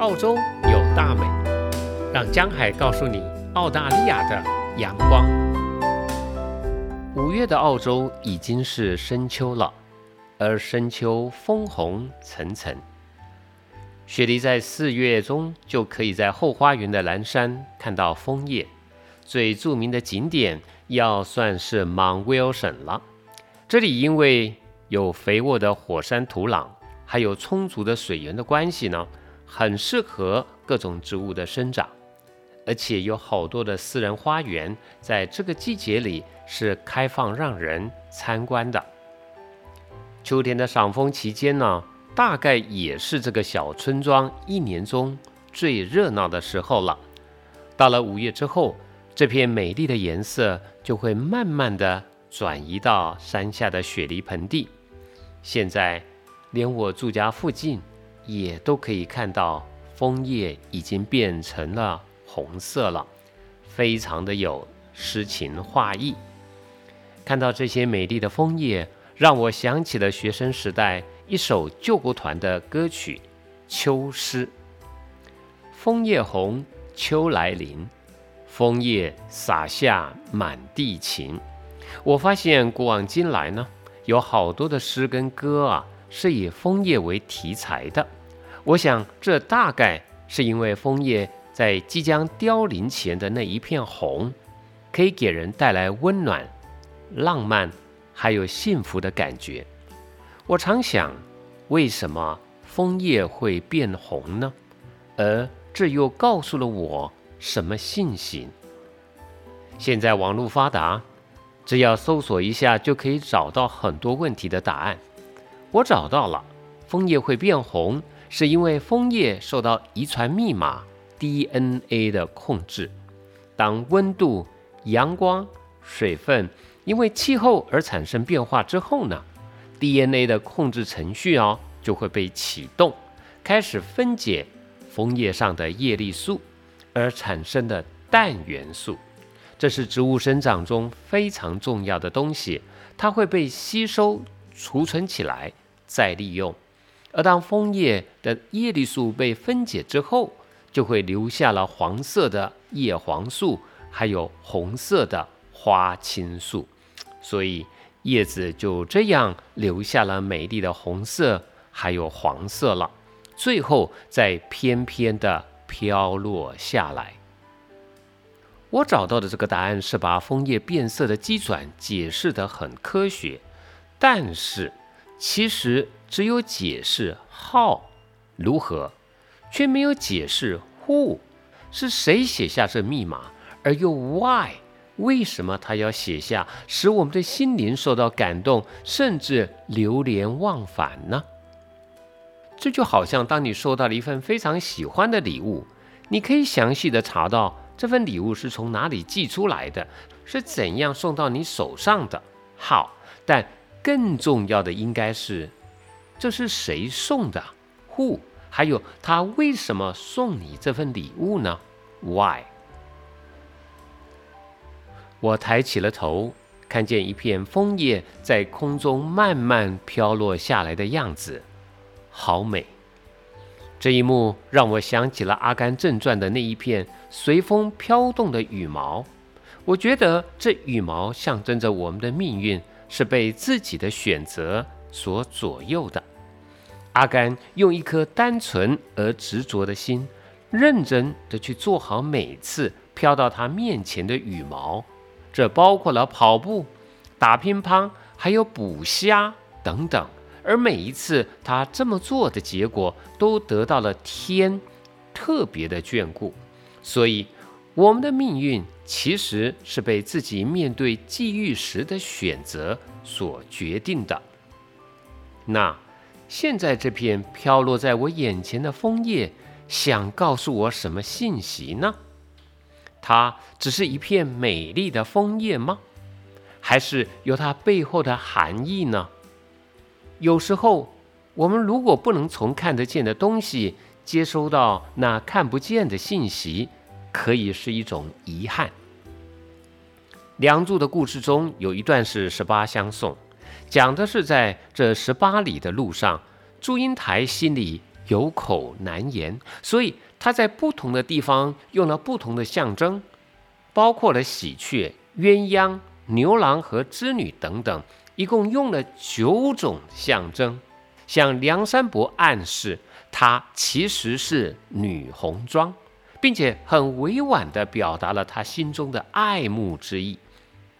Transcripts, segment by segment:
澳洲有大美，让江海告诉你澳大利亚的阳光。五月的澳洲已经是深秋了，而深秋枫红层层。雪梨在四月中就可以在后花园的蓝山看到枫叶。最著名的景点要算是 Mount Wilson 了。这里因为有肥沃的火山土壤，还有充足的水源的关系呢，很适合各种植物的生长。而且有好多的私人花园，在这个季节里是开放让人参观的。秋天的赏枫期间呢，大概也是这个小村庄一年中最热闹的时候了。到了五月之后。这片美丽的颜色就会慢慢的转移到山下的雪梨盆地。现在，连我住家附近也都可以看到枫叶已经变成了红色了，非常的有诗情画意。看到这些美丽的枫叶，让我想起了学生时代一首救国团的歌曲《秋诗》：枫叶红，秋来临。枫叶洒下满地情，我发现古往今来呢，有好多的诗跟歌啊，是以枫叶为题材的。我想这大概是因为枫叶在即将凋零前的那一片红，可以给人带来温暖、浪漫，还有幸福的感觉。我常想，为什么枫叶会变红呢？而这又告诉了我。什么信息？现在网络发达，只要搜索一下就可以找到很多问题的答案。我找到了，枫叶会变红，是因为枫叶受到遗传密码 DNA 的控制。当温度、阳光、水分因为气候而产生变化之后呢，DNA 的控制程序哦就会被启动，开始分解枫叶上的叶绿素。而产生的氮元素，这是植物生长中非常重要的东西，它会被吸收、储存起来，再利用。而当枫叶的叶绿素被分解之后，就会留下了黄色的叶黄素，还有红色的花青素，所以叶子就这样留下了美丽的红色，还有黄色了。最后再翩翩的。飘落下来。我找到的这个答案是把枫叶变色的机转解释得很科学，但是其实只有解释 how 如何，却没有解释 who 是谁写下这密码，而又 why 为什么他要写下，使我们的心灵受到感动，甚至流连忘返呢？这就好像当你收到了一份非常喜欢的礼物，你可以详细的查到这份礼物是从哪里寄出来的，是怎样送到你手上的。好，但更重要的应该是，这是谁送的？Who？还有他为什么送你这份礼物呢？Why？我抬起了头，看见一片枫叶在空中慢慢飘落下来的样子。好美！这一幕让我想起了《阿甘正传》的那一片随风飘动的羽毛。我觉得这羽毛象征着我们的命运是被自己的选择所左右的。阿甘用一颗单纯而执着的心，认真的去做好每次飘到他面前的羽毛。这包括了跑步、打乒乓，还有捕虾等等。而每一次他这么做的结果，都得到了天特别的眷顾。所以，我们的命运其实是被自己面对际遇时的选择所决定的。那现在这片飘落在我眼前的枫叶，想告诉我什么信息呢？它只是一片美丽的枫叶吗？还是有它背后的含义呢？有时候，我们如果不能从看得见的东西接收到那看不见的信息，可以是一种遗憾。《梁祝》的故事中有一段是十八相送，讲的是在这十八里的路上，祝英台心里有口难言，所以他在不同的地方用了不同的象征，包括了喜鹊、鸳鸯、牛郎和织女等等，一共用了九种象征，向梁山伯暗示她其实是女红妆，并且很委婉地表达了他心中的爱慕之意，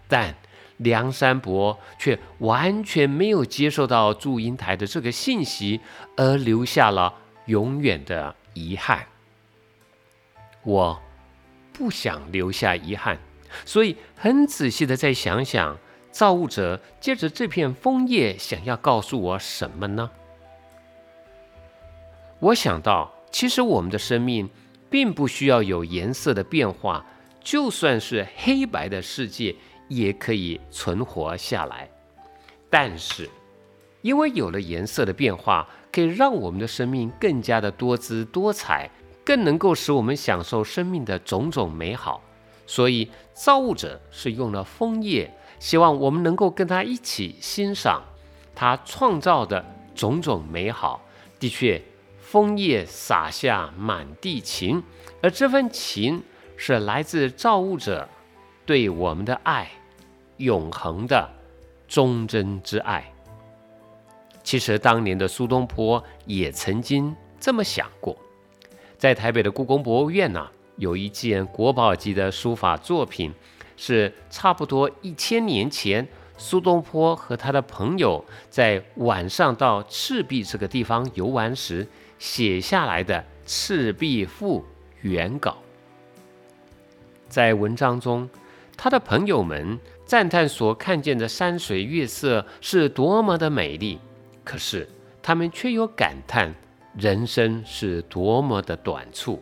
但。梁山伯却完全没有接受到祝英台的这个信息，而留下了永远的遗憾。我不想留下遗憾，所以很仔细的再想想，造物者借着这片枫叶想要告诉我什么呢？我想到，其实我们的生命并不需要有颜色的变化，就算是黑白的世界。也可以存活下来，但是因为有了颜色的变化，可以让我们的生命更加的多姿多彩，更能够使我们享受生命的种种美好。所以造物者是用了枫叶，希望我们能够跟他一起欣赏他创造的种种美好。的确，枫叶洒下满地情，而这份情是来自造物者对我们的爱。永恒的忠贞之爱。其实当年的苏东坡也曾经这么想过。在台北的故宫博物院呢，有一件国宝级的书法作品，是差不多一千年前苏东坡和他的朋友在晚上到赤壁这个地方游玩时写下来的《赤壁赋》原稿。在文章中，他的朋友们。赞叹所看见的山水月色是多么的美丽，可是他们却又感叹人生是多么的短促。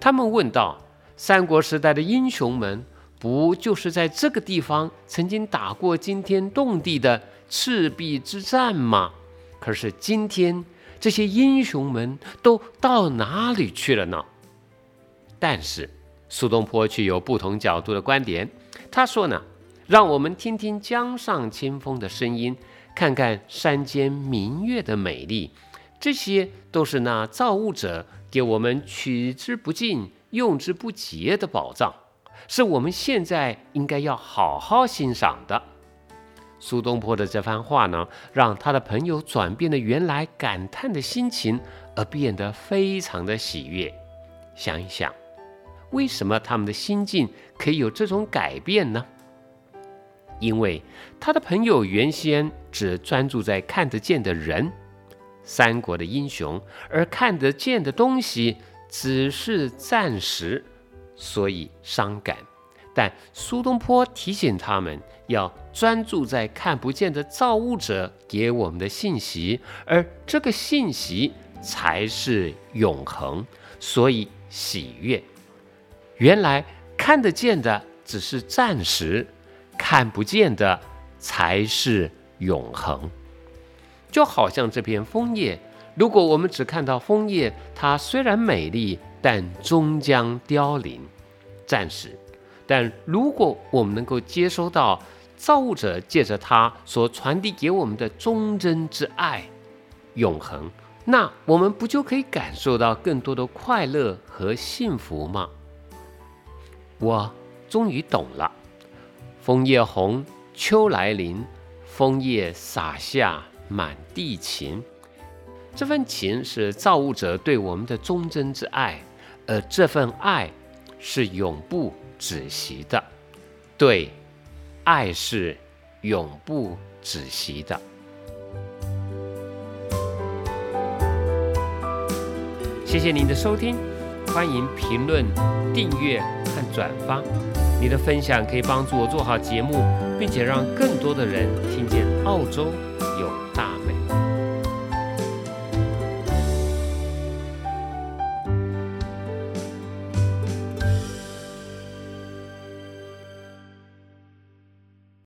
他们问道：“三国时代的英雄们，不就是在这个地方曾经打过惊天动地的赤壁之战吗？可是今天这些英雄们都到哪里去了呢？”但是苏东坡却有不同角度的观点。他说呢。让我们听听江上清风的声音，看看山间明月的美丽，这些都是那造物者给我们取之不尽、用之不竭的宝藏，是我们现在应该要好好欣赏的。苏东坡的这番话呢，让他的朋友转变了原来感叹的心情，而变得非常的喜悦。想一想，为什么他们的心境可以有这种改变呢？因为他的朋友原先只专注在看得见的人，三国的英雄，而看得见的东西只是暂时，所以伤感。但苏东坡提醒他们要专注在看不见的造物者给我们的信息，而这个信息才是永恒，所以喜悦。原来看得见的只是暂时。看不见的才是永恒，就好像这片枫叶，如果我们只看到枫叶，它虽然美丽，但终将凋零，暂时；但如果我们能够接收到造物者借着它所传递给我们的忠贞之爱，永恒，那我们不就可以感受到更多的快乐和幸福吗？我终于懂了。枫叶红，秋来临，枫叶洒下满地情。这份情是造物者对我们的忠贞之爱，而这份爱是永不止息的。对，爱是永不止息的。谢谢您的收听，欢迎评论、订阅和转发。你的分享可以帮助我做好节目，并且让更多的人听见澳洲有大。